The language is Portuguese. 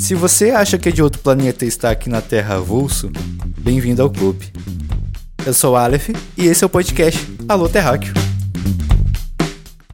Se você acha que é de outro planeta e está aqui na Terra avulso, bem-vindo ao clube. Eu sou o Aleph e esse é o podcast Alô Terráqueo.